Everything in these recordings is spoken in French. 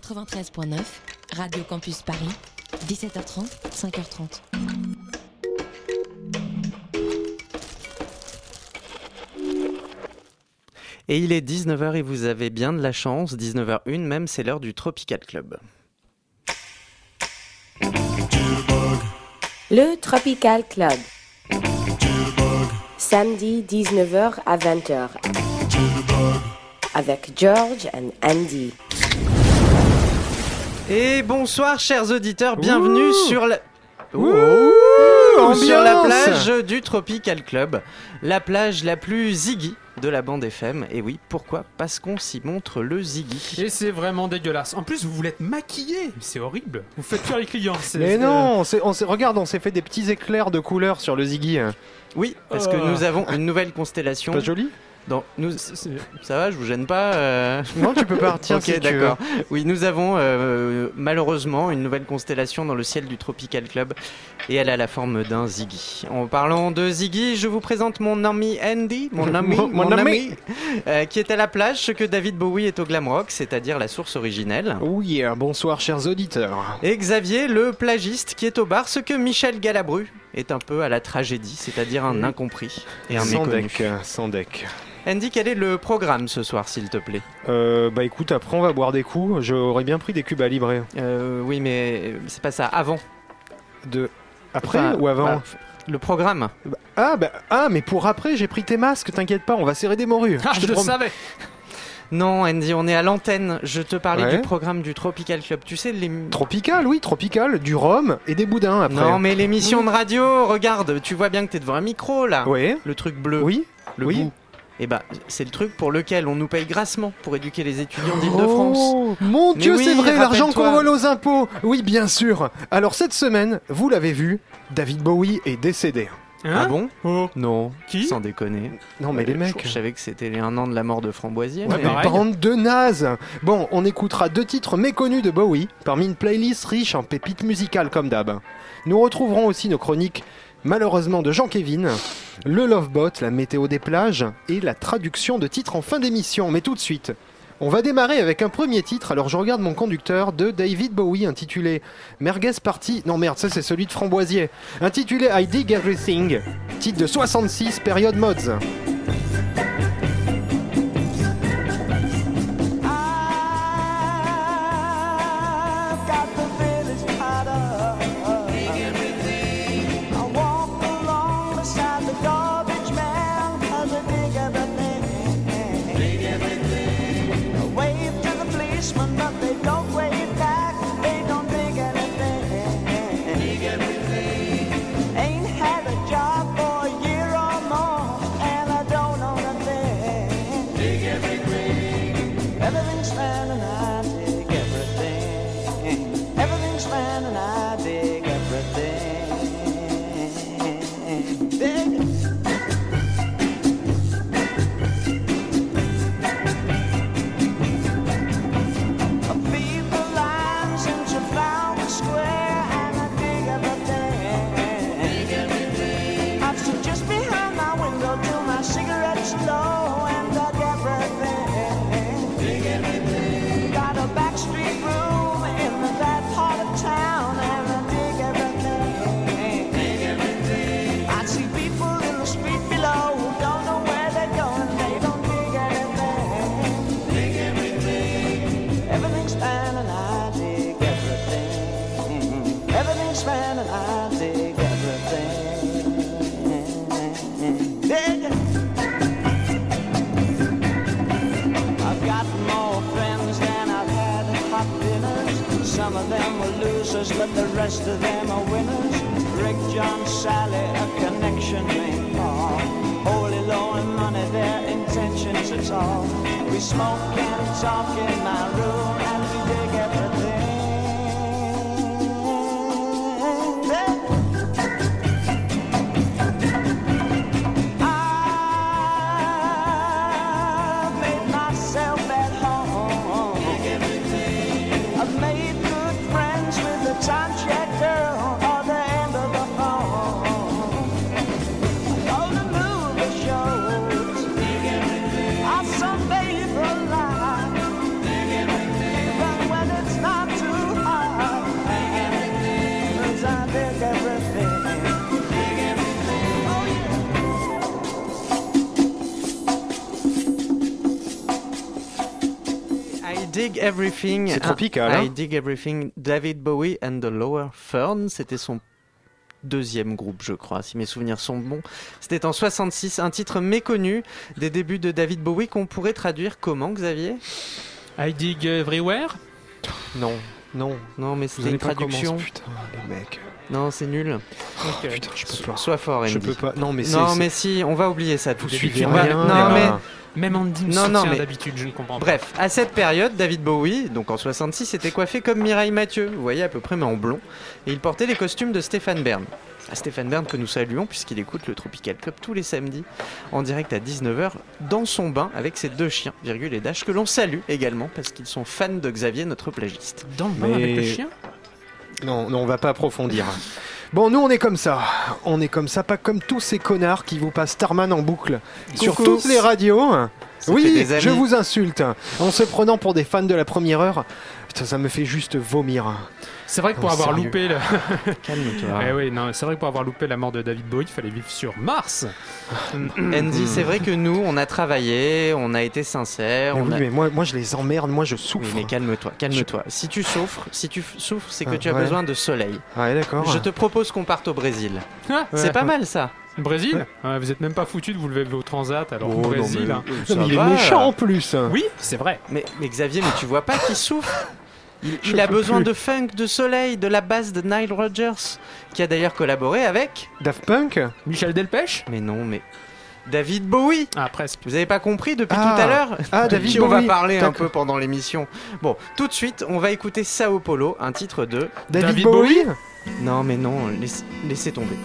93.9, Radio Campus Paris, 17h30, 5h30. Et il est 19h et vous avez bien de la chance, 19h01 même, c'est l'heure du Tropical Club. Le Tropical Club. Samedi 19h à 20h. Avec George and Andy. Et bonsoir chers auditeurs, bienvenue sur la... Ouh, sur la plage du Tropical Club, la plage la plus ziggy de la bande FM. Et oui, pourquoi Parce qu'on s'y montre le ziggy. Et c'est vraiment dégueulasse. En plus, vous voulez être maquillé. C'est horrible. Vous faites fuir les clients. Mais c'est- non, on s'est- on s'est- regarde, on s'est fait des petits éclairs de couleurs sur le Ziggy. Oui, parce que Oh. nous avons une nouvelle constellation. Pas joli Nous... Ça va, je vous gêne pas euh Non, tu peux partir Ok, si d'accord. Oui, nous avons euh, malheureusement une nouvelle constellation dans le ciel du Tropical Club et elle a la forme d'un Ziggy. En parlant de Ziggy, je vous présente mon ami Andy, mon ami, Mon- mon ami. euh, qui est à la plage, ce que David Bowie est au glam rock, c'est-à-dire la source originelle. Oh yeah, bonsoir chers auditeurs. Et Xavier, le plagiste, qui est au bar, ce que Michel Galabru est un peu à la tragédie, c'est-à-dire un incompris et un sans méconnu. deck, sans deck. Andy, quel est le programme ce soir, s'il te plaît? Euh, bah écoute, après on va boire des coups. J'aurais bien pris des cubes à livrer. Euh, Oui, mais c'est pas ça. Avant. De... Après Enfin, ou avant bah, Le programme. ah, bah, ah, mais pour après, j'ai pris tes masques, t'inquiète pas, on va serrer des morues. Ah, te je le savais. Non, Andy, on est à l'antenne. Je te parlais Ouais. du programme du Tropical Club. Tu sais, les... Tropical, oui, tropical, du rhum et des boudins après. Non, mais l'émission de radio, regarde, tu vois bien que t'es devant un micro, là. Ouais, Le truc bleu. oui. Le oui. bout. Et bah, c'est le truc pour lequel on nous paye grassement pour éduquer les étudiants d'Île-de-France. Oh, mon Mais Dieu, oui, c'est vrai, l'argent qu'on vole aux impôts. Oui, bien sûr. Alors cette semaine, vous l'avez vu, David Bowie est décédé. Hein ah bon Oh. Non. Qui Sans déconner. Non, mais Euh, les je- mecs. Je, savais que c'était les un an de la mort de Framboisier. Ouais, mais- bande de nazes Bon, on écoutera deux titres méconnus de Bowie, parmi une playlist riche en pépites musicales comme d'hab. Nous retrouverons aussi nos chroniques, malheureusement de Jean-Kévin, le Lovebot, la météo des plages, et la traduction de titres en fin d'émission. Mais tout de suite, on va démarrer avec un premier titre, alors je regarde mon conducteur, de David Bowie, intitulé Merguez Party... Non merde, ça c'est celui de Framboisier. Intitulé I Dig Everything, titre de 66, période mods. Everything. C'est Ah, tropical, hein I dig everything. David Bowie and the Lower Fern. C'était son deuxième groupe, je crois, si mes souvenirs sont bons. C'était en 66, un titre méconnu des débuts de David Bowie qu'on pourrait traduire comment, Xavier? I dig everywhere? Non, Non. non, mais c'était une traduction. Putain, les mecs. Non, c'est nul. Ok. Putain, je peux pas. Sois fort, Andy. Je peux pas. Non, mais. Non, si, on va oublier ça tout de suite. suivez On va- rien, Non, mais. Même Andy me Non, non, mais- d'habitude, je ne comprends pas. Bref, à cette période, David Bowie, donc en 66, était coiffé comme Mireille Mathieu, vous voyez à peu près, mais en blond, et il portait les costumes de Stéphane Bern. À Stéphane Bern que nous saluons puisqu'il écoute le Tropical Club tous les samedis en direct à 19h dans son bain avec ses deux chiens, Virgule et Dash, que l'on salue également parce qu'ils sont fans de Xavier, notre plagiste. Dans le bain Mais- avec le chien? Non, non, on va pas approfondir. Bon, nous on est comme ça. On est comme ça, pas comme tous ces connards qui vous passent Starman en boucle sur toutes les radios. Ça fait oui, je vous insulte. En se prenant pour des fans de la première heure, putain, ça me fait juste vomir. C'est vrai que pour Oh, avoir sérieux. loupé le... Calme-toi. Eh oui, non, c'est vrai que pour avoir loupé la mort de David Bowie, il fallait vivre sur Mars. Andy, c'est vrai que nous, on a travaillé, on a été sincères, Mais on oui, a... mais moi, moi je les emmerde, moi je souffre. Oui, mais calme-toi, calme-toi. Si tu souffres, si tu souffres, c'est que Ah, tu as ouais. besoin de soleil. Ouais, d'accord. Je te propose qu'on parte au Brésil. Ah, C'est pas mal ça. Brésil Ouais. Vous êtes même pas foutu de vous lever au transat alors Oh, non, Brésil. mais- hein. Non, mais il est va. méchant en plus. Oui, c'est vrai. Mais, mais Xavier, mais tu vois pas qu'il souffre? Il, a besoin plus. de funk, de soleil, de la basse de Nile Rodgers, qui a d'ailleurs collaboré avec. Daft Punk Michel Delpech Mais non, mais David Bowie. Ah, presque. Vous avez pas compris depuis Ah. tout à l'heure Ah, De David qui on va Bowie. parler un peu pendant l'émission. Bon, tout de suite, on va écouter Sao Paulo, un titre de. David, David Bowie, Non, mais non, laisse- laissez tomber.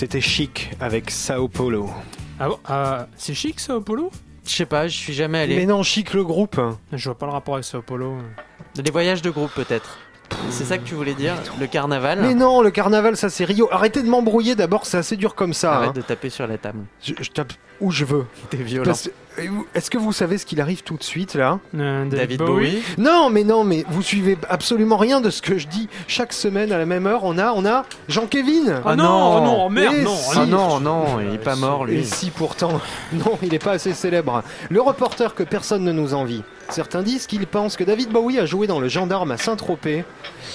C'était chic avec Sao Paulo. Ah bon ah, C'est chic Sao Paulo? Je sais pas, je suis jamais allé. Mais non, chic le groupe. Je vois pas le rapport avec Sao Paulo. Les voyages de groupe peut-être. C'est ça que tu voulais dire Le carnaval Mais non, le carnaval, ça c'est Rio. Arrêtez de m'embrouiller d'abord, c'est assez dur comme ça. Arrête hein. de taper sur la table. Je, je tape où je veux. T'es violent. Parce- et Est-ce que vous savez ce qu'il arrive tout de suite là? Euh, David Bowie. Non, mais non, mais vous suivez absolument rien de ce que je dis. Chaque semaine à la même heure, on a, on a Jean-Kévin. Ah non, oh non, merde, Mais non. si. Ah non, non, il est pas mort Et lui. si pourtant, non, il n'est pas assez célèbre. Le reporter que personne ne nous envie. Certains disent qu'ils pensent que David Bowie a joué dans Le Gendarme à Saint-Tropez.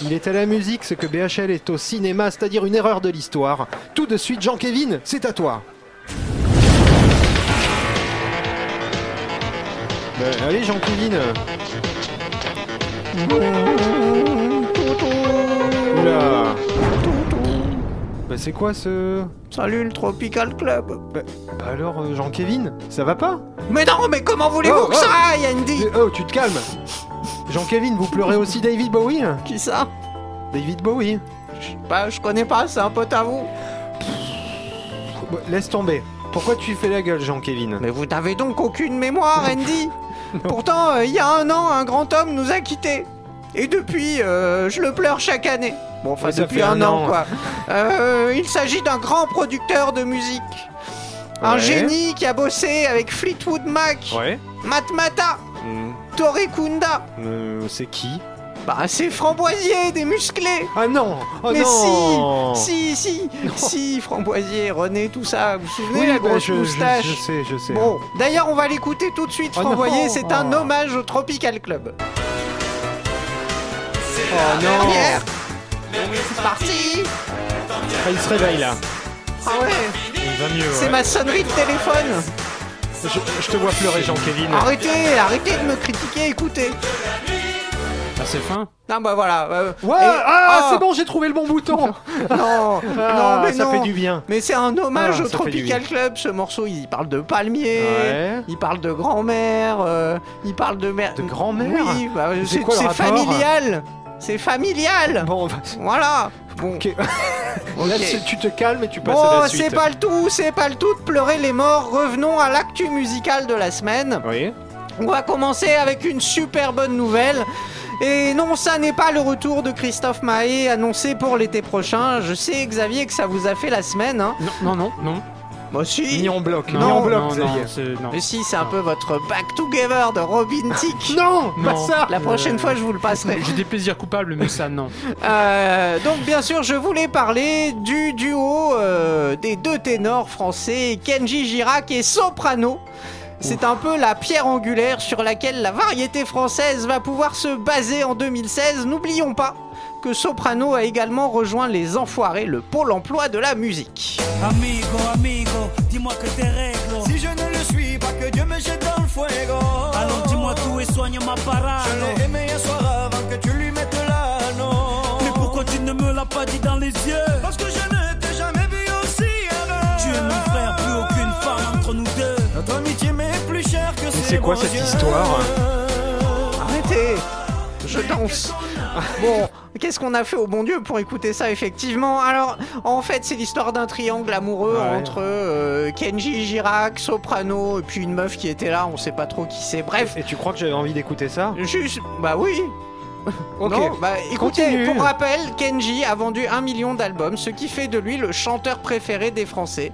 Il est à la musique ce que BHL est au cinéma, c'est-à-dire une erreur de l'histoire. Tout de suite, Jean-Kévin, c'est à toi. Ben, allez, Jean-Kévin. Oula. Bah, c'est quoi ce. Salut le Tropical Club. Bah alors, euh, Jean-Kévin, ça va pas Mais non, mais comment voulez-vous Oh, que oh. ça aille, Andy Oh, tu te calmes Jean-Kévin, vous pleurez aussi David Bowie Qui ça David Bowie Bah, je connais pas, c'est un pote à vous. Bah, Laisse tomber. Pourquoi tu fais la gueule, Jean-Kévin Mais vous n'avez donc aucune mémoire, Andy Pourtant, euh, il y a un an, un grand homme nous a quittés. Et depuis, euh, je le pleure chaque année. Bon, enfin, depuis un, un an, an. quoi. Euh, il s'agit d'un grand producteur de musique. Un génie qui a bossé avec Fleetwood Mac, Ouais. Matmata, Hmm, Toré Kunda. euh, c'est qui? Bah, c'est Framboisier, des musclés. Ah non Oh Mais non Si, si, si, Framboisier, René, tout ça. Vous vous souvenez, Oui, la bah, grosse je- moustache je sais, je sais. Bon, d'ailleurs, on va l'écouter tout de suite, Oh Framboisier. C'est un Oh. hommage au Tropical Club. Oh non. C'est parti Ah, Il se réveille là. Ah ouais, Il va mieux. c'est ouais. ma sonnerie de téléphone. Je, je te vois pleurer, Jean-Kévin. Arrêtez, arrêtez de me critiquer, écoutez. Ah, c'est fin. Non, bah voilà. euh, Ouais et- Ah, ah, c'est bon, j'ai trouvé le bon bouton Non, Ah, non, mais ça non. fait du bien. Mais c'est un hommage Ah, au ça fait du Tropical Club, ce morceau. Il parle de palmier, Ouais. il parle de grand-mère, euh, il parle de mère. De grand-mère Oui, bah, C'est c'est quoi le c'est rapport familial. C'est familial. Bon, bah, Voilà. Bon. ok. ok. Là, tu- tu te calmes et tu passes Bon, à la suite. c'est pas le tout, c'est pas le tout de pleurer les morts. Revenons à l'actu musical de la semaine. Oui. On va commencer avec une super bonne nouvelle. Et non, ça n'est pas le retour de Christophe Mahé annoncé pour l'été prochain. Je sais, Xavier, que ça vous a fait la semaine. Hein. Non, non, non, non. Moi aussi. Ni en bloc. Non, ni en bloc, non, ça y non, c'est- non. Mais si, c'est un peu votre back together de Robin Thicke. Non, pas Non. ça La prochaine fois, je vous le passerai. J'ai des plaisirs coupables, mais ça, non. Euh, donc bien sûr, je voulais parler du duo euh, des deux ténors français, Kenji Girac et Soprano. C'est un peu la pierre angulaire sur laquelle la variété française va pouvoir se baser en 2016. N'oublions pas que Soprano a également rejoint les Enfoirés, le pôle emploi de la musique. Amigo, amigo, dis-moi que t'es règles. Si je ne le suis pas, que Dieu me jette dans le fuego. Alors dis-moi tout et soigne ma Je parade. l'ai aimé un soir avant que tu lui mettes l'anneau. Mais pourquoi tu ne me l'as pas dit dans les yeux? Parce que je ne t'ai jamais vu aussi heureux. Tu es mon frère, plus aucune femme entre nous deux. Notre amitié m'est plus chère que ces c'est quoi cette yeux. histoire? Arrêtez Je danse Bon, qu'est-ce qu'on a fait au bon Dieu pour écouter ça effectivement? Alors, en fait, c'est l'histoire d'un triangle amoureux Ouais. entre euh, Kenji Girac, Soprano, et puis une meuf qui était là, on sait pas trop qui c'est. Bref, Et tu crois que j'avais envie d'écouter ça? Juste... Bah oui Ok. Non, bah écoutez, Continue. pour rappel, Kenji a vendu un million d'albums, ce qui fait de lui le chanteur préféré des Français.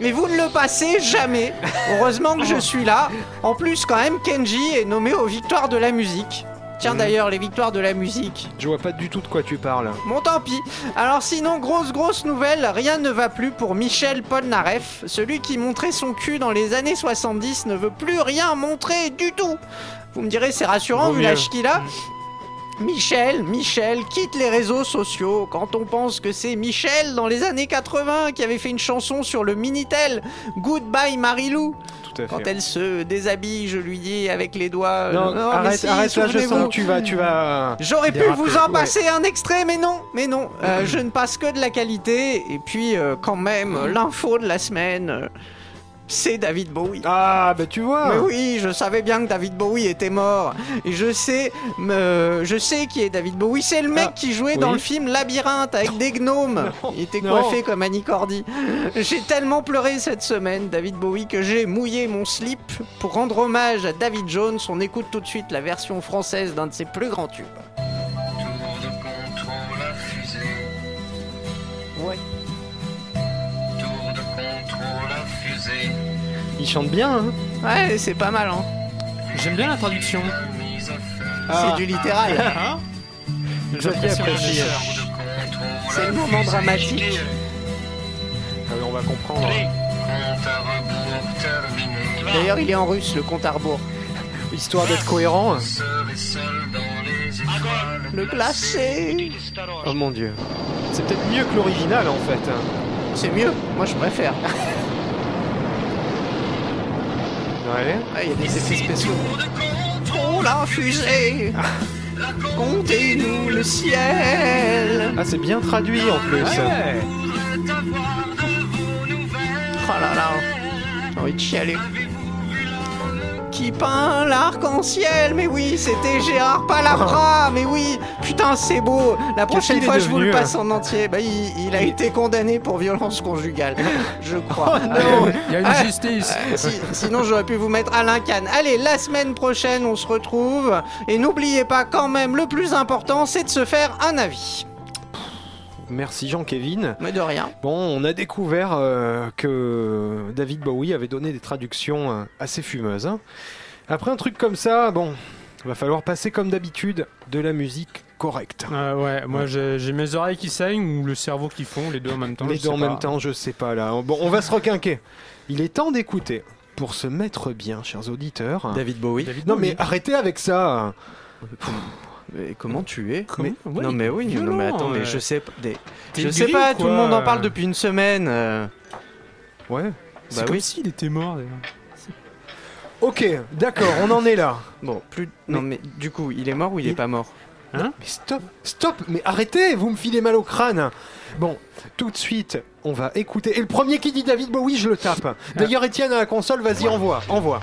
Et vous ne le passez jamais. Heureusement que je suis là. En plus, quand même, Kenji est nommé aux victoires de la musique. Tiens Mhm. d'ailleurs, les victoires de la musique. Je vois pas du tout de quoi tu parles. Bon, tant pis. Alors, sinon, grosse, grosse nouvelle, rien ne va plus pour Michel Polnareff. Celui qui montrait son cul dans les années 70 ne veut plus rien montrer du tout. Vous me direz, c'est rassurant Vaut vu l'âge qu'il a. Michel, Michel, quitte les réseaux sociaux quand on pense que c'est Michel dans les années 80 qui avait fait une chanson sur le Minitel, Goodbye Marilou. Quand elle se déshabille, je lui dis avec les doigts. Non, euh, mais arrête, si, arrête là, je souvenez-vous. sens que tu vas, tu vas. J'aurais pu vous en Ouais. passer un extrait, mais non, mais non. Euh, je ne passe que de la qualité. Et puis, euh, quand même, l'info de la semaine, euh, c'est David Bowie. Ah, bah tu vois. Mais oui, je savais bien que David Bowie était mort. Et je sais, me- je sais qui est David Bowie. C'est le mec Ah, qui jouait dans le film Labyrinthe avec des gnomes. Il était non. coiffé comme Annie Cordy. J'ai tellement pleuré cette semaine, David Bowie, que j'ai mouillé mon slip pour rendre hommage à David Jones. On écoute tout de suite la version française d'un de ses plus grands tubes. Il chante bien. Hein Ouais, c'est pas mal, hein. J'aime bien la traduction. Ah. C'est du littéral. Hein contrôle C'est le moment dramatique. Ah oui, on va comprendre. D'ailleurs, il est en russe, le compte à rebours. Histoire d'être cohérent. Le glacé. Oh mon dieu. C'est peut-être mieux que l'original en fait. hein. C'est mieux. Moi, je préfère. Ouais. Ah, Il y a des effets spéciaux. Contrôle la fusée. Comptez-nous le ciel. Ah, c'est bien traduit en plus. Ouais. Oh là là. J'ai envie de chialer. Qui peint l'arc-en-ciel Mais oui, c'était Gérard Palavra Mais oui Putain, c'est beau La prochaine fois, je vous le passe en entier. Bah, il, il a été condamné pour violence conjugale. Je crois. non. Il y a une Ah. justice. Si- sinon, j'aurais pu vous mettre Alain Kahn. Allez, la semaine prochaine, on se retrouve. Et n'oubliez pas, quand même, le plus important, c'est de se faire un avis. Merci Jean-Kévin. Mais de rien. Bon, on a découvert euh, que David Bowie avait donné des traductions euh, assez fumeuses. hein. Après un truc comme ça, bon, va falloir passer comme d'habitude de la musique correcte. Euh, ouais, moi j'ai j'ai mes oreilles qui saignent ou le cerveau qui fond, les deux en même temps. Les deux en pas. même temps, je sais pas là. Bon, on va se requinquer. Il est temps d'écouter. Pour se mettre bien, chers auditeurs. David Bowie. David Non Bowie. mais arrêtez avec ça. Mais comment tu es Comment Ouais, Non mais oui, non mais attends, mais je sais pas. des- Je sais gris pas, ou tout le monde en parle depuis une semaine. euh. Ouais. C'est Bah comme oui. s'il était mort d'ailleurs. Ok, d'accord, on en est là. Bon, plus. Non mais du coup, il est mort ou il est Il- pas mort Mais stop, stop, mais arrêtez, vous me filez mal au crâne. Bon, tout de suite, on va écouter. Et le premier qui dit David Bowie, je le tape. D'ailleurs, Étienne à la console, vas-y, envoie, envoie.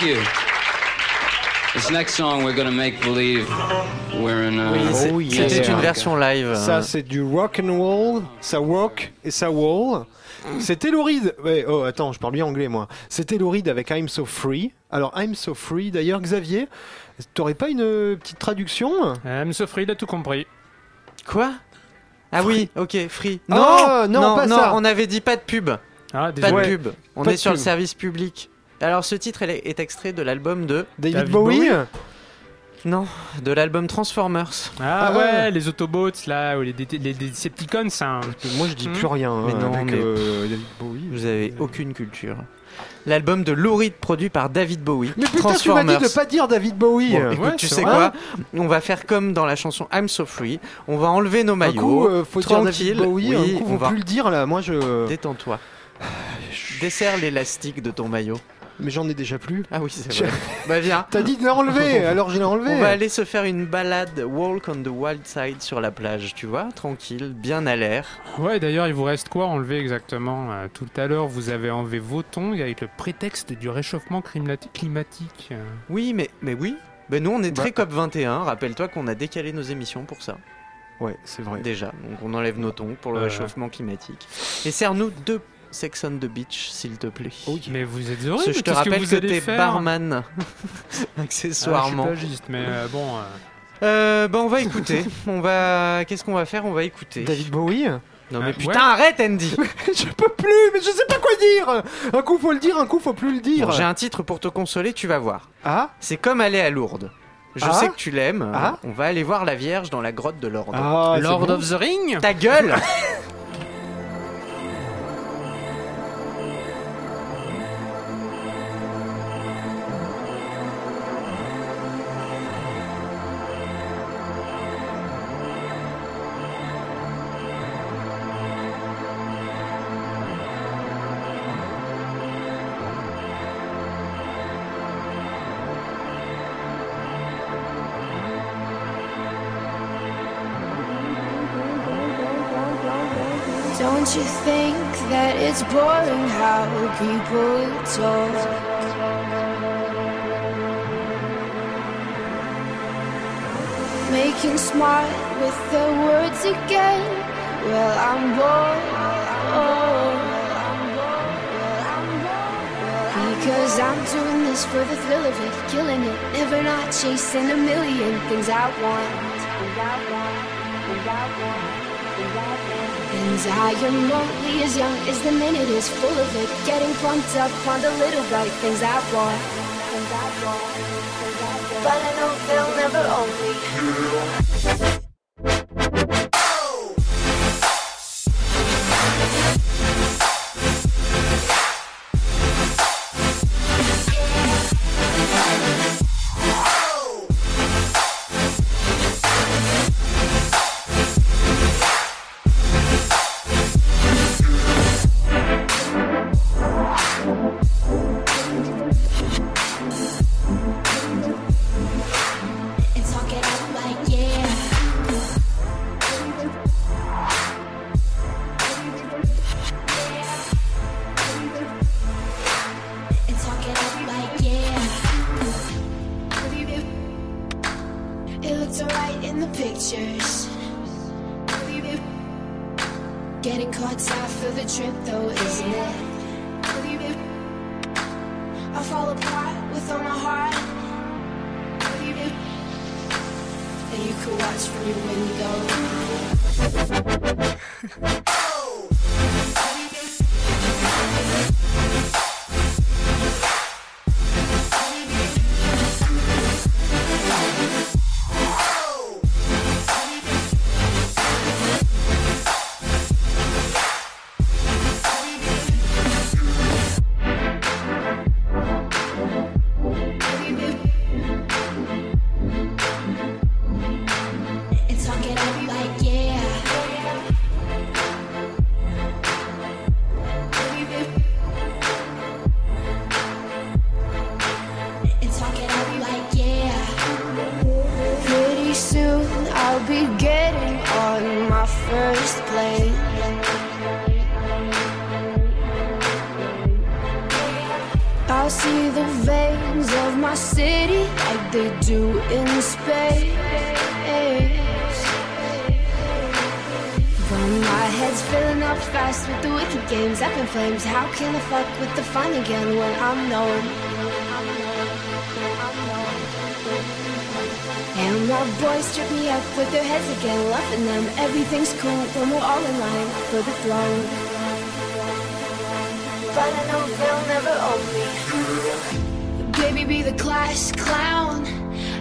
Thank you. This next song, we're gonna make believe we're in. Oui, c'est- Oh, yeah. c'était une version live. Ça, euh, c'est du rock and roll, ça rock et ça wall. C'était Reed. Ouais, oh, attends, je parle bien anglais, moi. C'était Reed avec I'm So Free. Alors, I'm So Free, d'ailleurs, Xavier, t'aurais pas une euh, petite traduction? M. Sofri, il a tout compris. Quoi? Ah oui, ok, free. Non, Ah, non, pas ça. on avait dit pas de pub. Ah, Pas de pub. On Pas est sur le service public. Alors ce titre elle est extrait de l'album de David, David Bowie, Bowie non de l'album Transformers. Ah, Ah ouais, ouais. les Autobots là, ou les, les, les Decepticons, c'est un. Moi, je dis Hmm. plus rien Mais euh, non, avec mais- euh, David Bowie. Vous avez aucune culture. L'album de Lou Reed produit par David Bowie. Mais putain, tu m'as dit de pas dire David Bowie. Bon, écoute, Ouais, tu sais vrai. quoi On va faire comme dans la chanson I'm So Free. On va enlever nos un maillots. coup, euh, faut dire tranquille. David Bowie. Oui, un coup, on va. plus le dire là. Moi, je. Détends-toi. Desserre l'élastique de ton maillot. Mais j'en ai déjà plus. Ah oui, c'est vrai. bah viens. T'as dit de l'enlever, alors je l'ai enlevé. On va aller se faire une balade walk on the wild side sur la plage, tu vois, tranquille, bien à l'air. Ouais, d'ailleurs, il vous reste quoi enlever exactement Euh, Tout à l'heure, vous avez enlevé vos tongs avec le prétexte du réchauffement climati- climatique. Oui, mais mais oui. Ben nous on est Bah. très COP 21. Rappelle-toi qu'on a décalé nos émissions pour ça Ouais, c'est vrai. déjà. Donc on enlève nos tongs pour le Euh. réchauffement climatique. Et serre-nous deux Sex on the Beach, s'il te plaît. Mais vous êtes que je te rappelle que, allez t'es barman, Ah, accessoirement. je suis pas juste, mais euh, bon. euh, Euh, ben on va écouter. on va. Qu'est-ce qu'on va faire? On va écouter. David Bowie? Non mais Euh, putain, ouais. arrête Andy. Je peux plus, mais je sais pas quoi dire Un coup faut le dire, un coup faut plus le dire Bon, J'ai un titre pour te consoler, tu vas voir. Ah? C'est comme aller à Lourdes. Je Ah? sais que tu l'aimes. Ah? On va aller voir la Vierge dans la grotte de Lourdes. Ah, Lord bon. of the Ring Ta gueule people talk? Making smart with their words again. Well, I'm bored. Because I'm doing this for the thrill of it, killing it, never not chasing a million things I want. Things I am only as young as the minute is full of it. Getting pumped up on the little bright. Things I want. But I know they'll never own me. Like they do in space. But my head's filling up fast with the wicked games up in flames. How can I fuck with the fun again when I'm known? And my boys trip me up with their heads again, loving them. Everything's cool when we're all in line for the throne. But I know they'll never own me. Baby, be the class clown.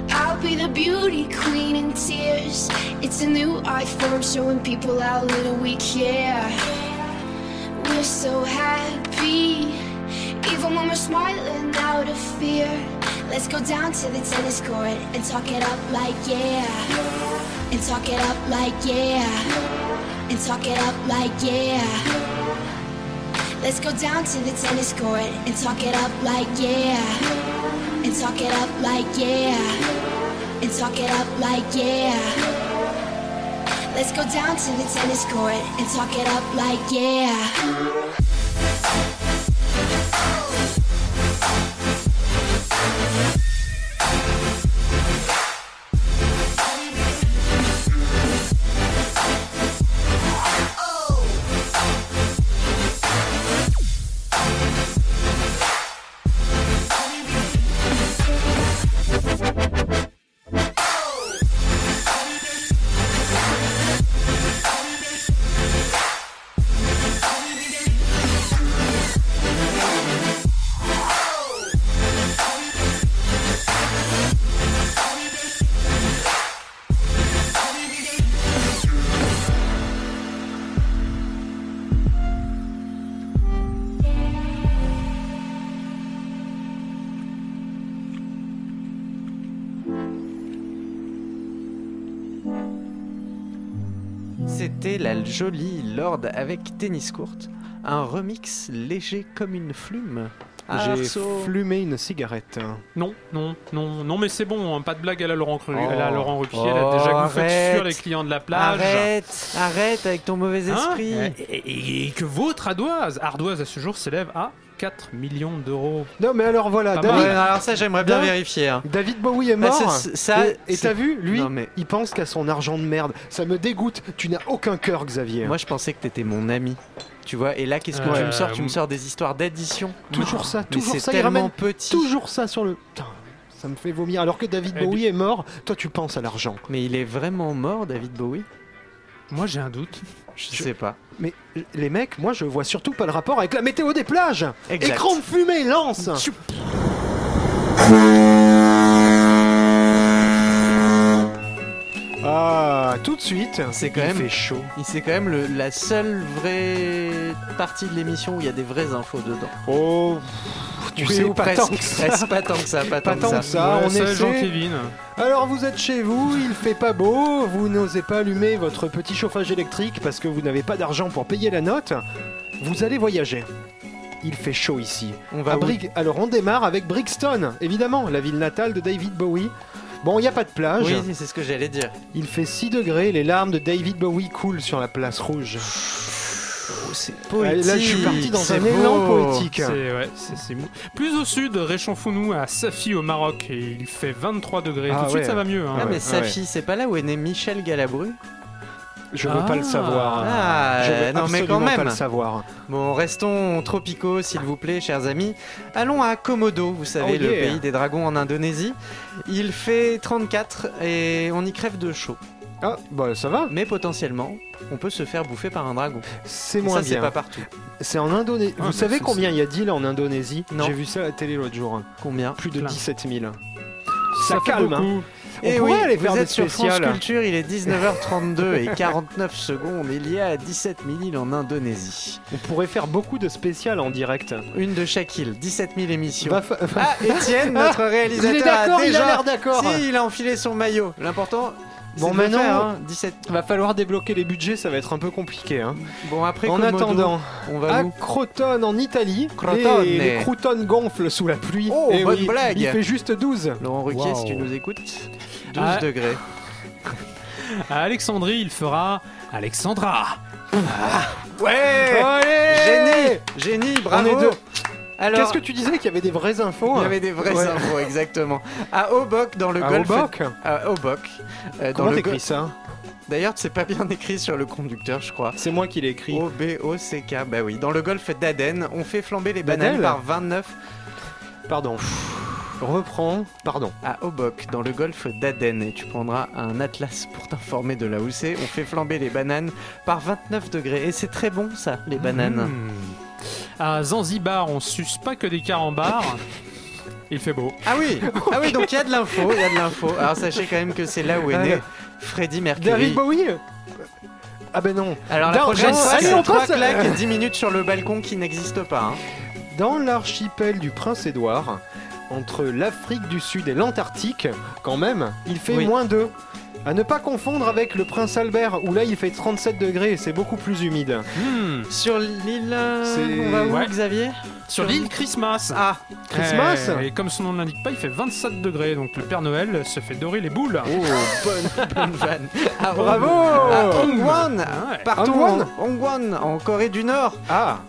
I'll be the beauty queen in tears. It's a new art form showing people how little we care. We're so happy, even when we're smiling out of fear. Let's go down to the tennis court and talk it up like yeah. And talk it up like yeah. And talk it up like yeah. Let's go down to the tennis court and talk it up like yeah. And talk it up like yeah. And talk it up like yeah. Let's go down to the tennis court and talk it up like yeah. C'était la jolie Lord avec tennis courte, un remix léger comme une flume. J'ai flumé une cigarette. Non, non, non, non, mais c'est bon, hein, pas de blague à la Laurent, Cru, Oh. à la Laurent Ruquier, elle Oh, a déjà bouffé arrête. sur les clients de la plage. Arrête, arrête avec ton mauvais Hein esprit. et, et- et que votre ardoise, ardoise à ce jour s'élève à 4 millions d'euros. Non, mais alors voilà, Pas David, Ouais, alors ça j'aimerais bien David- vérifier. hein. David Bowie est Bah, mort. c'est- ça, et- et c'est- t'as vu, lui, Non, mais- il pense qu'à son argent de merde. Ça me dégoûte. Tu n'as aucun cœur, Xavier. Moi je pensais que t'étais mon ami. Tu vois, et là qu'est-ce que tu Euh, me sors? Tu me m- sors des histoires d'addition. toujours ça, Mais toujours c'est ça. Il tellement ramène petit. toujours ça sur le. Putain, ça me fait vomir. Alors que David Eh Bowie est mort, toi tu penses à l'argent. Mais il est vraiment mort, David Bowie? Moi j'ai un doute. Je sais pas. Mais les mecs, moi je vois surtout pas le rapport avec la météo des plages. Exact. Écran de fumée, lance. Ah, tout de suite, C'est quand il même- fait chaud. C'est quand même le- la seule vraie partie de l'émission où il y a des vraies infos dedans. Oh, tu Oui, sais ou pas tant que ça. Presque pas tant que ça, pas, Pas tant que ça. on. Jean-Kévin. Alors vous êtes chez vous, il fait pas beau, vous n'osez pas allumer votre petit chauffage électrique parce que vous n'avez pas d'argent pour payer la note. Vous allez voyager. Il fait chaud ici. On va Brig- Alors on démarre avec Brixton, évidemment, la ville natale de David Bowie. Bon, il n'y a pas de plage. Oui, c'est ce que j'allais dire. Il fait 6 degrés, les larmes de David Bowie coulent sur la place rouge. Oh, c'est Allez, là, je suis parti dans un élan beau. poétique. C'est ouais, c'est- c'est mou. Plus au sud, réchauffons-nous à Safi au Maroc et il fait 23 degrés. Ah Tout de suite ça va mieux. hein. Ah, mais ouais. Safi, c'est pas là où est né Michel Galabru? Je veux pas le Ah. savoir. Ah, Je veux non, mais quand pas même. le savoir. Bon, restons tropicaux, s'il vous plaît, chers amis. Allons à Komodo, vous savez, Oh le pays des dragons en Indonésie. Il fait 34 et on y crève de chaud. Ah, bah ça va, Mais potentiellement, on peut se faire bouffer par un dragon. c'est moins ça, c'est bien. pas partout. C'est en Indonésie. Ah, Vous mais savez c'est- combien il y a d'îles en Indonésie? Non. J'ai vu ça à la télé l'autre jour. Combien? Plus de Plein. 17 000. Ça, Ça calme, hein. On Et pourrait oui, aller vous faire des êtes sur France. Culture, il est 19h32 et 49 secondes. Il y a 17 000 îles en Indonésie. On pourrait faire beaucoup de spéciales en direct. Une de chaque île, 17 000 émissions. Fa- Ah, Étienne, notre réalisateur, il est d'accord, a il a déjà... l'air d'accord. Si, il a enfilé son maillot. L'important, c'est Bon, maintenant- faire, hein, 17. Va falloir débloquer les budgets, ça va être un peu compliqué. hein. Bon, après En Komodo, attendant, on va à où Crotone en Italie, Crotone. les, les croutons gonflent sous la pluie. Oh, bonne oui, blague. Il fait juste 12. Laurent Ruquier, si tu nous écoutes, 12 Ah. degrés. À Alexandrie, il fera Alexandra. Ouais Allez Génie Génie, bravo On est deux. Alors, Qu'est-ce que tu disais qu'il y avait des vraies infos Il y hein avait des vraies Ouais. infos, exactement. À Hoboken, dans le À golfe. Hoboken À Hoboken. euh, dans Comment le t'écris go- ça D'ailleurs, c'est pas bien écrit sur le conducteur, je crois. C'est moi qui l'ai écrit. O-B-O-C-K. Bah oui. Dans le golfe d'Aden, on fait flamber les bananes par 29 Pardon. Reprends. Pardon. à Hoboken, dans le golfe d'Aden. Et tu prendras un atlas pour t'informer de là où c'est. On fait flamber les bananes par 29 degrés. Et c'est très bon, ça, les bananes. Mmh. À Zanzibar, on suce pas que des carambars. Il fait beau. Ah oui, ah oui, donc il y a de l'info, il y a de l'info. Alors sachez quand même que c'est là où est né Freddie Mercury. David Bowie Ah ben non. Alors la Dans- prochaine dans- fois, allez, c'est on 3 passe- claques et 10 minutes sur le balcon qui n'existe pas. hein. Dans l'archipel du Prince-Édouard, entre l'Afrique du Sud et l'Antarctique, quand même, il fait Oui. moins 2. À ne pas confondre avec le Prince Albert, où là il fait 37 degrés et c'est beaucoup plus humide. Hmm. Sur l'île, euh, C'est- on va où Ouais. Xavier? Sur l'île Christmas. Ah, Christmas? Eh, Et comme son nom ne l'indique pas, il fait 27 degrés. Donc le Père Noël se fait dorer les boules. oh, bonne, bonne vanne. À Bravo À Hongwan, Ah ouais. partout Hongwan en en Corée du Nord. Ah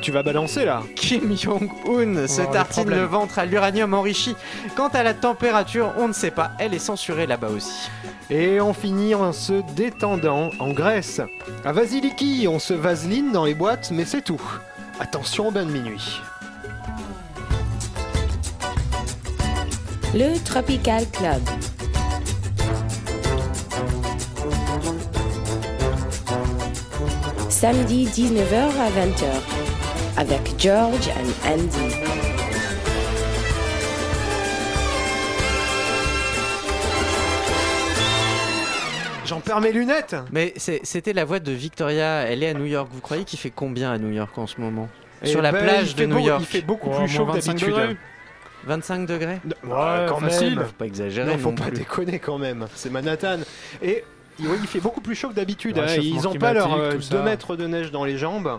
Tu vas balancer là Kim Jong-un se tartine le ventre à l'uranium enrichi. Quant à la température, on ne sait pas, elle est censurée là-bas aussi. Et on finit en se détendant en Grèce. À Vasiliki, on se vaseline dans les boîtes, mais c'est tout. Attention au bain de minuit. Le Tropical Club. Samedi 19h à 20h avec George and Andy. J'en perds mes lunettes Mais c'est- c'était la voix de Victoria, elle est à New York. Vous croyez qu'il fait combien à New York en ce moment? Eh Sur la ben, plage de New beau- York. Il fait beaucoup Oh, plus chaud que 25 d'habitude. degrés. 25 degrés? Ouais, quand facile. même. Faut pas exagérer Non, faut non pas plus. déconner quand même. C'est Manhattan. Et oui, il fait beaucoup plus chaud que d'habitude. hein. Réchauffement Ils ont pas leurs climatique, tout 2 ça. mètres de neige dans les jambes.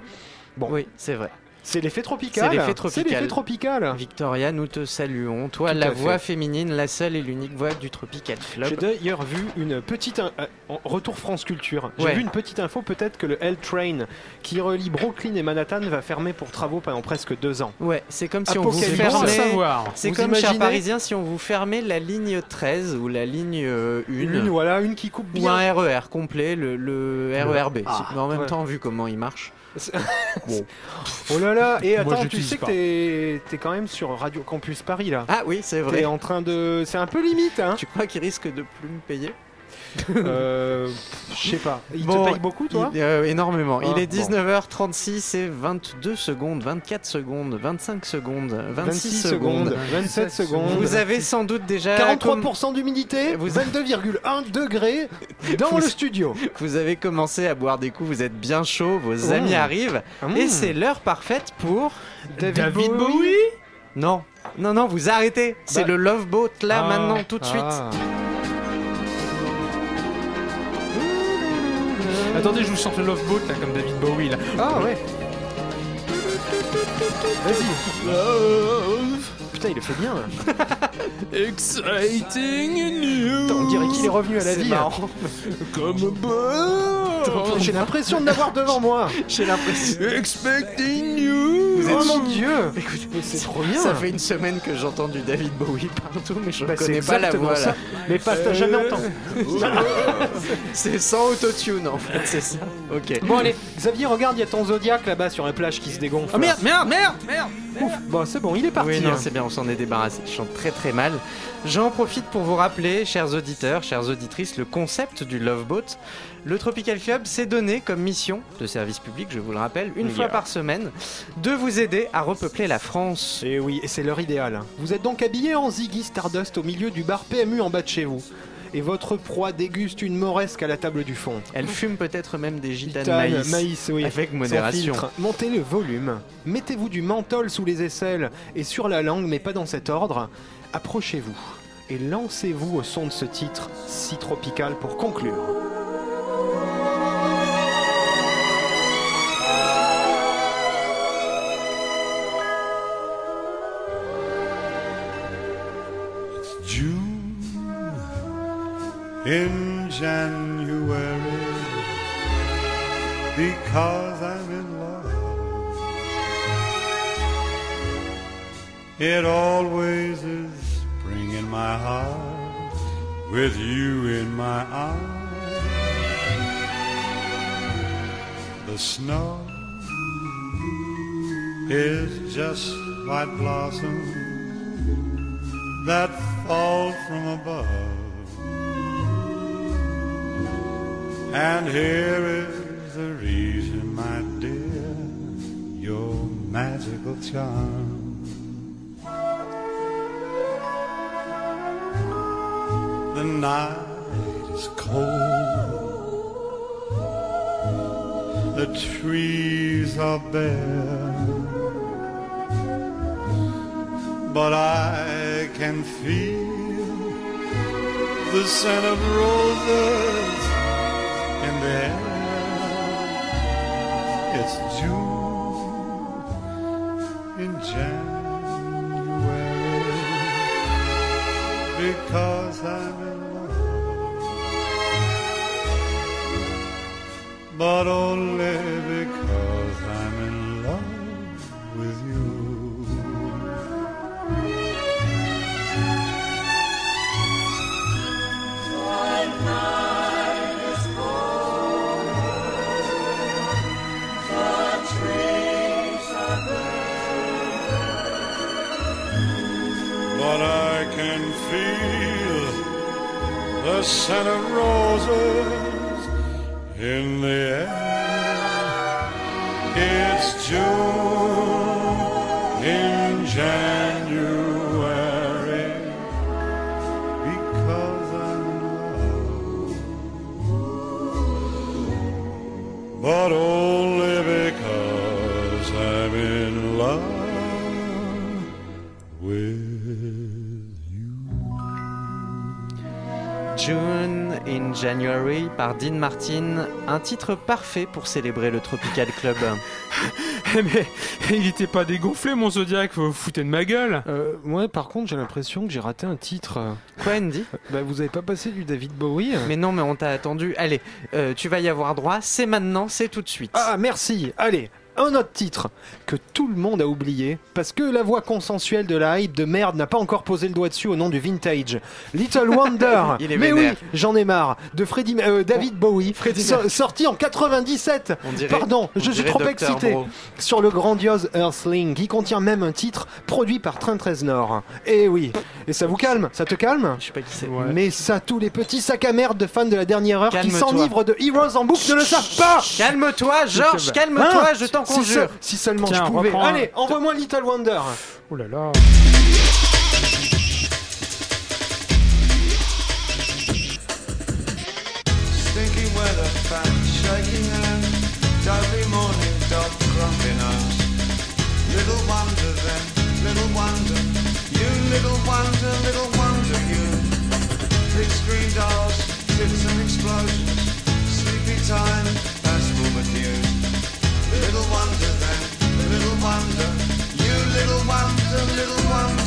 Bon, Oui, c'est vrai. C'est l'effet tropical. C'est l'effet tropical. Victoria, nous te saluons. Toi, Tout la voix fait. féminine, la seule et l'unique voix du Tropical J'ai Club. d'ailleurs vu une petite in- euh, retour France Culture. J'ai Ouais. vu une petite info peut-être que le L Train qui relie Brooklyn et Manhattan va fermer pour travaux pendant presque deux ans. Ouais, c'est comme si on vous bon fermait. C'est comme, imaginez parisien, si on vous fermait la ligne 13 ou la ligne 1 Une, voilà, une qui coupe ou bien. un RER complet, le, le RERB. Ah, Mais en même ouais. temps, vu comment il marche. Oh là là Et Moi, attends, tu sais que t'es t'es quand même sur Radio Campus Paris là. Ah oui, c'est vrai. T'es en train de. C'est un peu limite, hein Tu crois qu'il risque de plus me payer? Euh. Je sais pas. Il Bon, te paye beaucoup, toi Il- euh, Énormément. Ah, il est bon. 19h36 et 22 secondes, 24 secondes, 25 secondes, 26, secondes. 27 secondes. Vous avez sans doute déjà 43% d'humidité, Vous- 22,1 degrés dans Vous- le studio. Vous avez commencé à boire des coups, vous êtes bien chaud, vos Mmh. amis arrivent Mmh. et c'est l'heure parfaite pour David, Non, non, non, vous arrêtez. C'est Bah- le Love Boat là Ah. maintenant tout de suite. Ah. Attendez, je vous chante le Love Boat là, comme David Bowie là. Ah ouais. Vas-y. Putain, il le fait bien. là. Exciting news. Putain, on dirait qu'il est revenu à la vie. marrant. Comme bird. J'ai l'impression de l'avoir devant moi. J'ai l'impression. Expecting news. Oh mon dieu. C'est trop bien. Ça fait une semaine que j'entends du David Bowie partout, mais je ne Bah, connais pas la voix là. Mais pas, t'as jamais entendu. C'est sans autotune en fait, c'est ça. Ok. Bon allez, Xavier, regarde, il y a ton Zodiac là-bas sur la plage qui se dégonfle. Oh merde, merde, merde, merde. Ouf, bon c'est bon, il est parti. Oui, non, hein. c'est bien, on s'en est débarrassé. Je chante très très mal. J'en profite pour vous rappeler, chers auditeurs, chères auditrices, le concept du Love Boat. Le Tropical Club s'est donné comme mission de service public, je vous le rappelle, une fois par semaine, de vous aider à repeupler la France. Et oui, et c'est leur idéal. Vous êtes donc habillé en Ziggy Stardust au milieu du bar PMU en bas de chez vous. Et votre proie déguste une moresque à la table du fond. Elle fume peut-être même des gitanes Titane, maïs. oui. Avec modération. Montez le volume. Mettez-vous du menthol sous les aisselles et sur la langue, mais pas dans cet ordre. Approchez-vous et lancez-vous au son de ce titre si tropical pour conclure. In January because I'm in love. It always is spring in my heart with you in my arms. The snow is just white blossoms that fall from above. And here is the reason, my dear, your magical charm. The night is cold, the trees are bare, but I can feel the scent of roses in. It's June in January because I'm in love, but only because I'm in love with you. The scent of roses in the air. It's June January par Dean Martin, un titre parfait pour célébrer le Tropical Club. Mais il était pas dégonflé mon Zodiac, vous vous foutez de ma gueule Euh, ouais, par contre, j'ai l'impression que j'ai raté un titre. Quoi, Andy? Bah, vous avez pas passé du David Bowie Mais non, mais on t'a attendu. Allez, euh, tu vas y avoir droit, c'est maintenant, c'est tout de suite. Ah, merci. Allez, un autre titre que tout le monde a oublié parce que la voix consensuelle de la hype de merde n'a pas encore posé le doigt dessus au nom du vintage. Little Wonder. Il est Mais vénère. oui, j'en ai marre. De Freddie, euh, David Bowie, so- sorti en Oh. 97. On dirait- Pardon, on je suis dirait trop Dr. excité. Bro. Sur le grandiose Earthling, qui contient même un titre produit par Train 13 Nord. Et oui. Et ça vous calme? Ça te calme? Je sais pas qui c'est. Mais ça, tous les petits sacs à merde de fans de la dernière heure qui Calme-toi. s'enivrent de Heroes en boucle ne le savent pas Calme-toi, Georges, calme-toi, Hein je t'en Si conjure. se- Si seulement Tiens, je pouvais. un- Allez, envoie-moi Little Wonder. Oh là là. Little wonder then, little wonder, you little wonder, little wonder you. Big screen dolls, tits and explosions, sleepy time, wonder little wonder, you little wonder, little wonder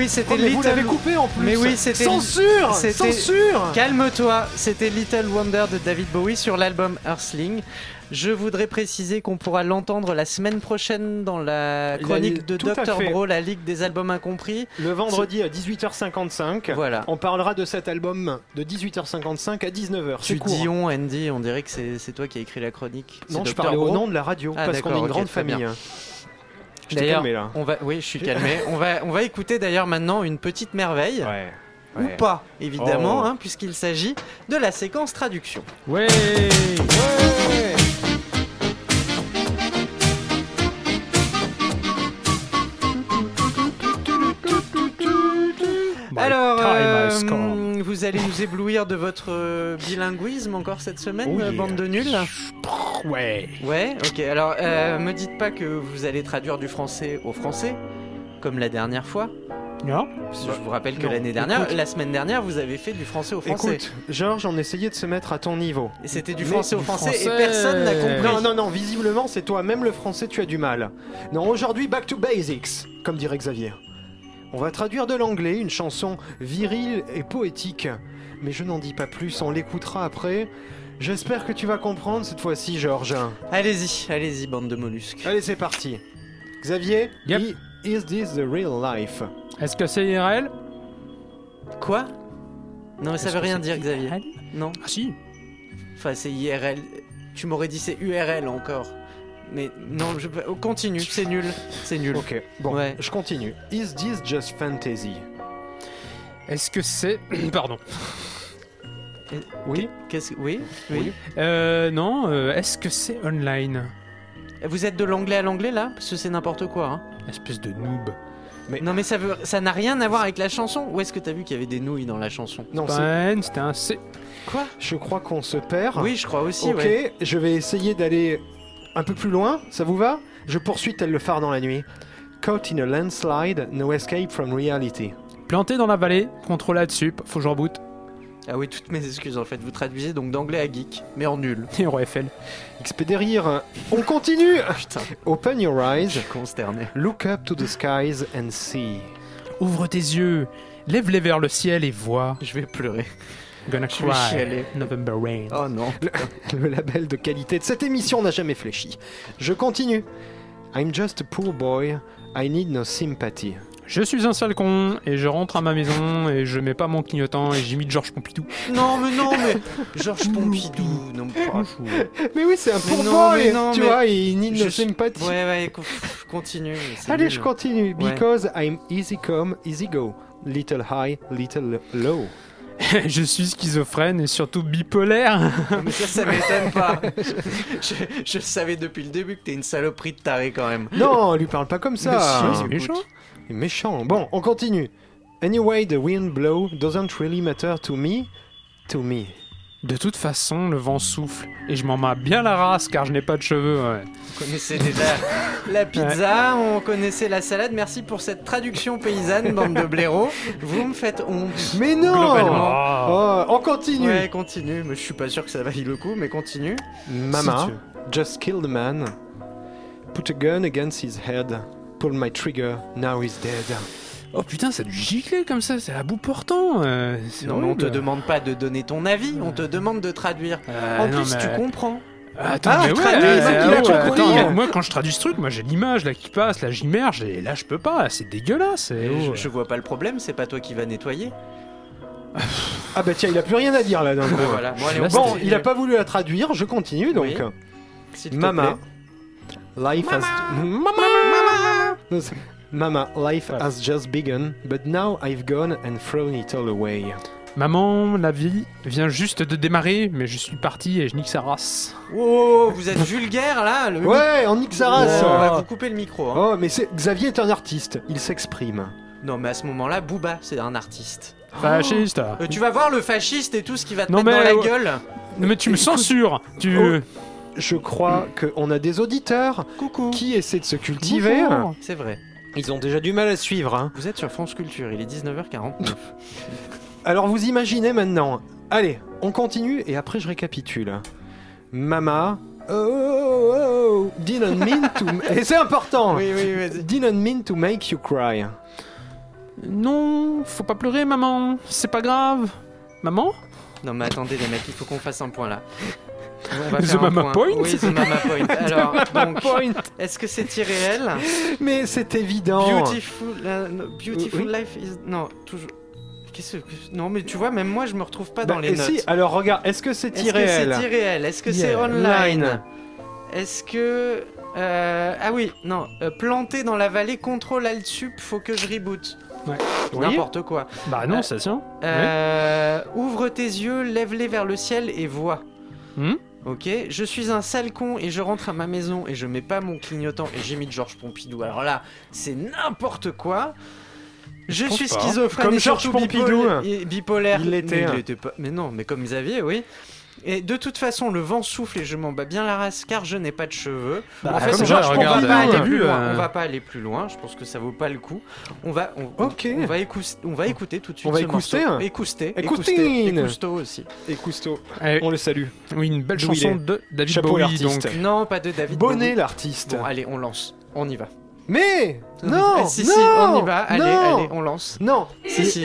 oui, c'était Oh, vous l'avez coupé en plus. Mais oui, c'était Censure Censure Calme-toi, c'était Little Wonder de David Bowie sur l'album Earthling. Je voudrais préciser qu'on pourra l'entendre la semaine prochaine dans la chronique de Dr. Bro, la Ligue des albums incompris. Le vendredi à 18h55. Voilà. On parlera de cet album de 18h55 à 19h. C'est Tu court. dis on, Andy, on dirait que c'est toi qui as écrit la chronique. Non, je parlais au nom de la radio, Ah, parce qu'on est une grande très bien. Je t'ai D'ailleurs, calmé là. on va, oui, je suis calmé. on va, on va écouter d'ailleurs maintenant une petite merveille. Ou Ouais. pas, évidemment, Oh. hein, puisqu'il s'agit de la séquence traduction. Ouais My allez nous éblouir de votre euh, bilinguisme encore cette semaine, Oh euh, yeah. bande de nuls Ouais. Ouais, ok. Alors, euh, me dites pas que vous allez traduire du français au français, comme la dernière fois. Non. Je vous rappelle que l'année dernière, écoute. la semaine dernière, vous avez fait du français au français. Écoute, Georges, on essayait de se mettre à ton niveau. Et c'était du Mais- français au français, et personne n'a compris. Non, non, non, visiblement, c'est toi. Même le français, tu as du mal. Non, aujourd'hui, back to basics, comme dirait Xavier. On va traduire de l'anglais une chanson virile et poétique. Mais je n'en dis pas plus, on l'écoutera après. J'espère que tu vas comprendre cette fois-ci, Georges. Allez-y, allez-y, bande de mollusques. Allez, c'est parti. Xavier, Yep. is this the real life? Est-ce que c'est IRL Quoi? Non, mais ça veut rien dire, Xavier. Non. Ah si. Enfin, c'est IRL. Tu m'aurais dit c'est URL encore. Mais non, je... continue, c'est nul. C'est nul. Ok, bon, Ouais. je continue. Is this just fantasy? Est-ce que c'est... Pardon. Oui Qu'est-ce que... Oui Oui. Euh, non, euh, est-ce que c'est online? Vous êtes de l'anglais à l'anglais là? Parce que c'est n'importe quoi. Hein. Espèce de noob. Non mais ça veut, ça n'a rien à voir avec la chanson. Où est-ce que t'as vu qu'il y avait des nouilles dans la chanson? Non, c'était un C. Quoi? Je crois qu'on se perd. Oui, je crois aussi. Ok, ouais. je vais essayer d'aller un peu plus loin, ça vous va? Je poursuis tel le phare dans la nuit. Caught in a landslide, no escape from reality. Planté dans la vallée, contrôle là-dessus, faut que je reboot. Ah oui, toutes mes excuses en fait. Vous traduisez donc d'anglais à geek, mais en nul. Et au FL. Expédérir, on continue Putain, Open your eyes, consterné. look up to the skies and see. Ouvre tes yeux, lève-les vers le ciel et vois. Je vais pleurer. Gonna cry. November rain. Oh non. Le label de qualité de cette émission n'a jamais fléchi. Je continue. I'm just a poor boy, I need no sympathy. Je suis un sale con et je rentre à ma maison et je mets pas mon clignotant et j'imite Georges Pompidou. Non mais non mais Georges Pompidou. Non mais franchement. Mais oui, c'est un Mais non, boy, mais non, tu mais vois, il need je sympathy. Ouais ouais, continue. Allez, nul. je continue. Ouais. Because I'm easy come, easy go. Little high, little low. je suis schizophrène et surtout bipolaire. Mais ça, ça m'étonne pas. Je, je- savais depuis le début que t'es une saloperie de taré quand même. Non, lui parle pas comme ça. Si, c'est écoute. méchant. Il est méchant. Bon, on continue. Anyway, the wind blow doesn't really matter to me. To me. De toute façon, le vent souffle et je m'en mets bien la race car je n'ai pas de cheveux. ouais. On connaissait déjà la pizza, on connaissait la salade. Merci pour cette traduction paysanne, bande de blaireaux. Vous me faites honte. Mais non Globalement. Oh, On continue. Ouais, continue. Mais je suis pas sûr que ça vaille le coup, mais continue. Mama, Si just killed a man. Put a gun against his head. Pull my trigger. Now he's dead. Oh putain, ça a dû gicler comme ça, c'est à bout portant. euh, Non, mais on te demande pas de donner ton avis, on te demande de traduire. Euh, en non, plus, mais- tu comprends. Attends, Ah, mais ouais, euh, ouais, attends, mais moi quand je traduis ce truc, moi j'ai l'image là qui passe, là j'immerge et là je peux pas, c'est dégueulasse. et Je, oh. je vois pas le problème, c'est pas toi qui vas nettoyer. Ah bah tiens, il a plus rien à dire là d'un coup. Voilà. Bon, allez, on Là, Bon, continue. il a pas voulu la traduire, je continue donc. Oui. Mama, plaît. life has Mama, Mama, life has just begun, but now I've gone and thrown it all away. Maman, la vie vient juste de démarrer, mais je suis parti et je nique sa race. Oh, vous êtes vulgaire là le Ouais, en nique sa race. Oh, on va vous couper le micro. hein. Oh, mais c'est Xavier est un artiste, il s'exprime. Non, mais à ce moment-là, Booba, c'est un artiste. Fasciste. Euh, tu vas voir le fasciste et tout ce qui va te Non, mettre mais- dans la gueule. Non mais tu me censures. Tu. Oh. Je crois qu'on a des auditeurs Coucou. qui essaient de se cultiver. Bonjour. C'est vrai. Ils ont déjà du mal à suivre. Hein. Vous êtes sur France Culture, il est 19h49. Alors vous imaginez maintenant. Allez, on continue et après je récapitule. Mama. Oh, oh, oh, didn't mean to. et c'est important. oui, oui, vas-y. Didn't mean to make you cry. Non, faut pas pleurer, maman. C'est pas grave. Maman? Non mais attendez les mecs, il faut qu'on fasse un point là. The Mama Point Oui, The Mama Point. Alors, donc, Point. est-ce que c'est irréel Mais c'est évident. Beautiful, no, beautiful Oui. life is... Non, toujours... Qu'est-ce que... Non mais tu vois, même moi je me retrouve pas Bah, dans les et notes. si, alors regarde, est-ce que c'est Est-ce que irréel c'est irréel Est-ce que Yeah. c'est online Line. Est-ce que... euh, Ah oui, non. euh, planté dans la vallée, contrôle alt sup, faut que je reboot. Ouais. N'importe quoi. Bah non, Euh, ça tient. Euh, Ouvre tes yeux, lève-les vers le ciel et vois. Hmm Ok, je suis un sale con et je rentre à ma maison et je mets pas mon clignotant et j'ai mis Georges Pompidou. Alors là, c'est n'importe quoi. Je, suis schizophrène Comme et Georges Pompidou. bipolaire-. Il l'était. Mais, était pas- mais non, mais comme Xavier, oui. Et de toute façon, le vent souffle et je m'en bats bien la race car je n'ai pas de cheveux. Bah, en fait, comme on, va, on Pompidou, va pas aller t'as plus vu, loin. euh, On va pas aller plus loin. Je pense que ça vaut pas le coup. On va, on, Ok. on va, écouter, on va écouter tout de suite On va hein. Écoustine. Écouster. Écousto aussi. Eh, on le salue. oui, une belle chanson de David Chapeau Bowie. l'artiste. Donc, Non, pas de David Bonnet Bowie. l'artiste. Bon, allez, on lance. On y va. Mais non, Eh, si, non, si, on y va. Allez, non. allez, on lance. Non, Si, si.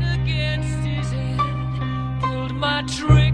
my trigger,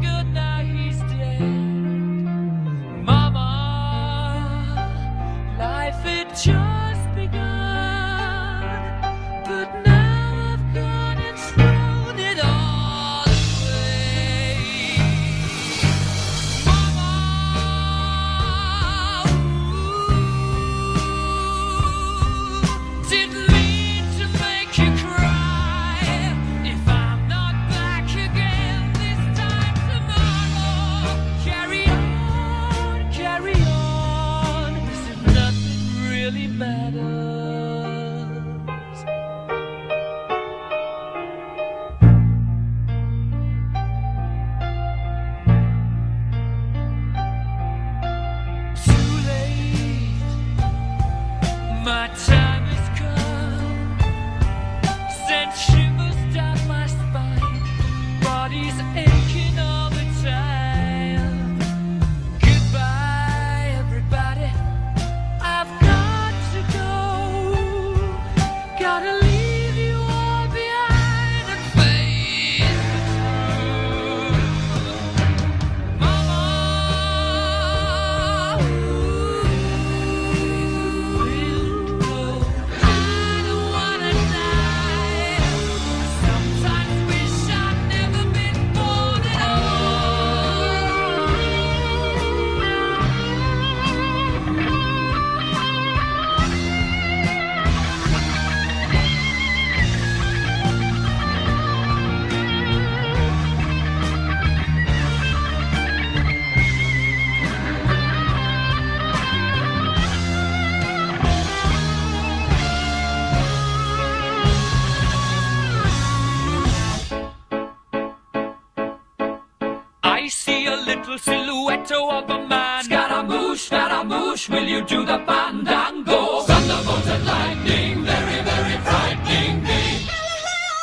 Scaramouche, will you do the fandango? Thunderbolt and lightning, very, very frightening me.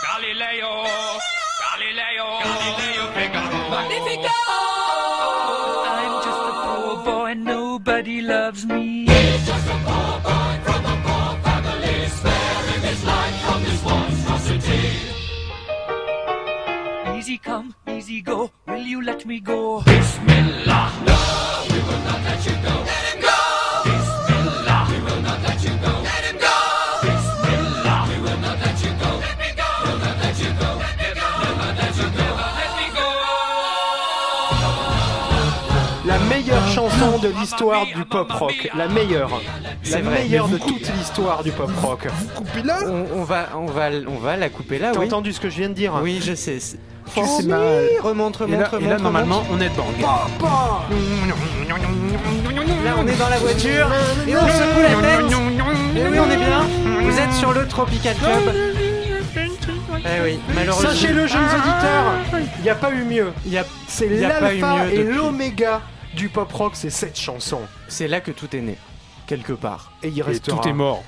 Galileo, Galileo, Galileo Figaro. Magnifico! I'm just a poor boy, and nobody loves me. He's just a poor boy from a poor family, sparing his life from this monstrosity. Easy come, easy go, will you let me go? Bismillah, no, we will not let you go. Chanson de l'histoire du pop rock, la meilleure, la vrai. meilleure de toute l'histoire du pop rock. On, on va, on, va, on va la couper là, T'as oui. entendu ce que je viens de dire Oui, je sais. Oui, mal. Remonte, Et remonte, là, remonte. et là, normalement, remonte. on est de bang. Là, on est dans la voiture et on secoue la tête. Et oui, on est bien. Vous êtes sur le Tropical Club. Eh oui, malheureusement. Sachez-le, jeunes auditeurs, il n'y a pas eu mieux. Il y a- C'est l'alpha et l'oméga du pop rock, c'est cette chanson. C'est là que tout est né, quelque part. Et il Et restera. tout est mort.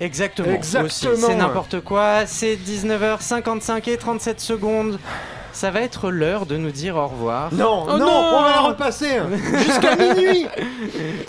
Exactement. Exactement. aussi. C'est n'importe quoi. C'est 19h55 et 37 secondes. Ça va être l'heure de nous dire au revoir. Non, Oh non, non on va la repasser jusqu'à minuit.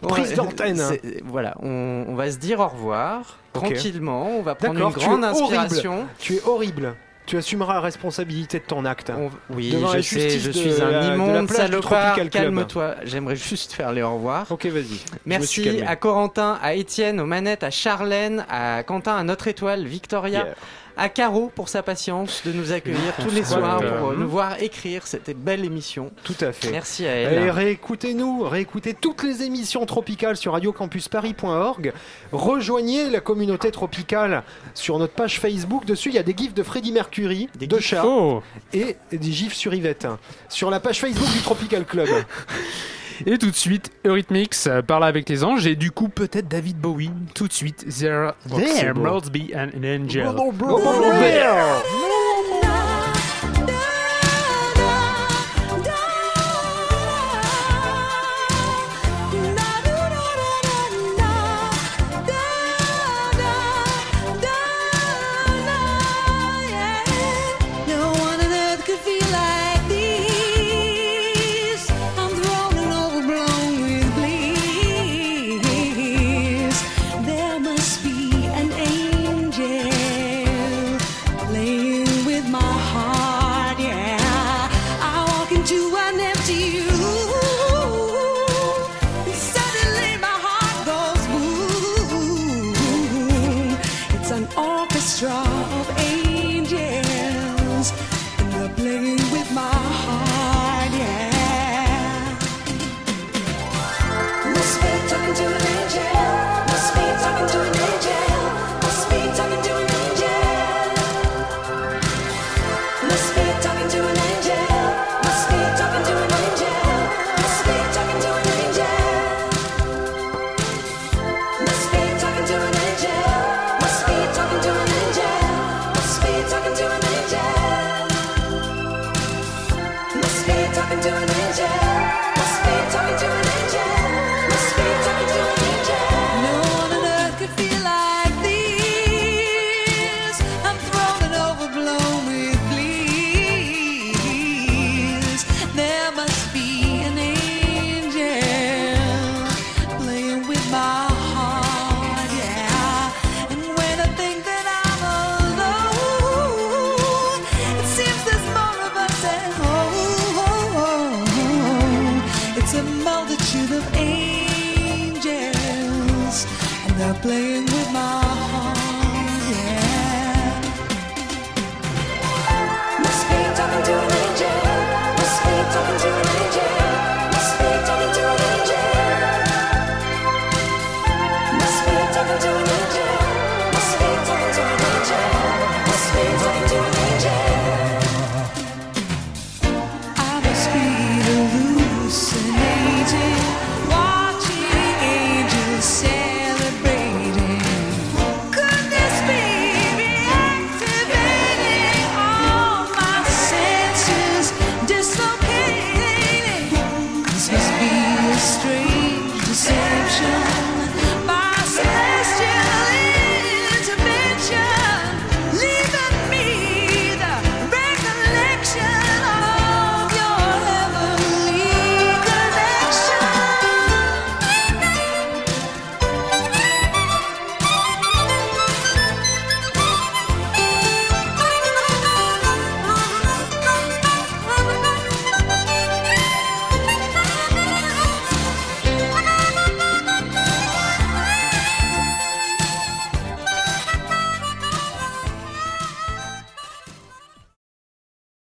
Prise d'antenne. Voilà, on, on va se dire au revoir tranquillement. On va prendre une tu grande inspiration. Tu es horrible. Tu assumeras la responsabilité de ton acte. On- Oui, Devant je sais, suis un immonde salopard. Calme-toi. J'aimerais juste faire les au revoir. Ok, vas-y. Merci à Corentin, à Étienne, aux manettes, à Charlène, à Quentin, à notre étoile, Victoria, Yeah. À Caro pour sa patience de nous accueillir tous les soirs pour nous voir écrire cette belle émission. Tout à fait. Merci à Et elle. réécoutez-nous, réécoutez toutes les émissions tropicales sur radiocampusparis.org. Rejoignez la communauté tropicale sur notre page Facebook. Dessus, il y a des gifs de Freddie Mercury, Des de gifs. chat Oh et des gifs sur Yvette. Sur la page Facebook du Tropical Club. Et tout de suite, Eurythmics euh, parle avec les anges et du coup peut-être David Bowie. Tout de suite, There, must be an angel.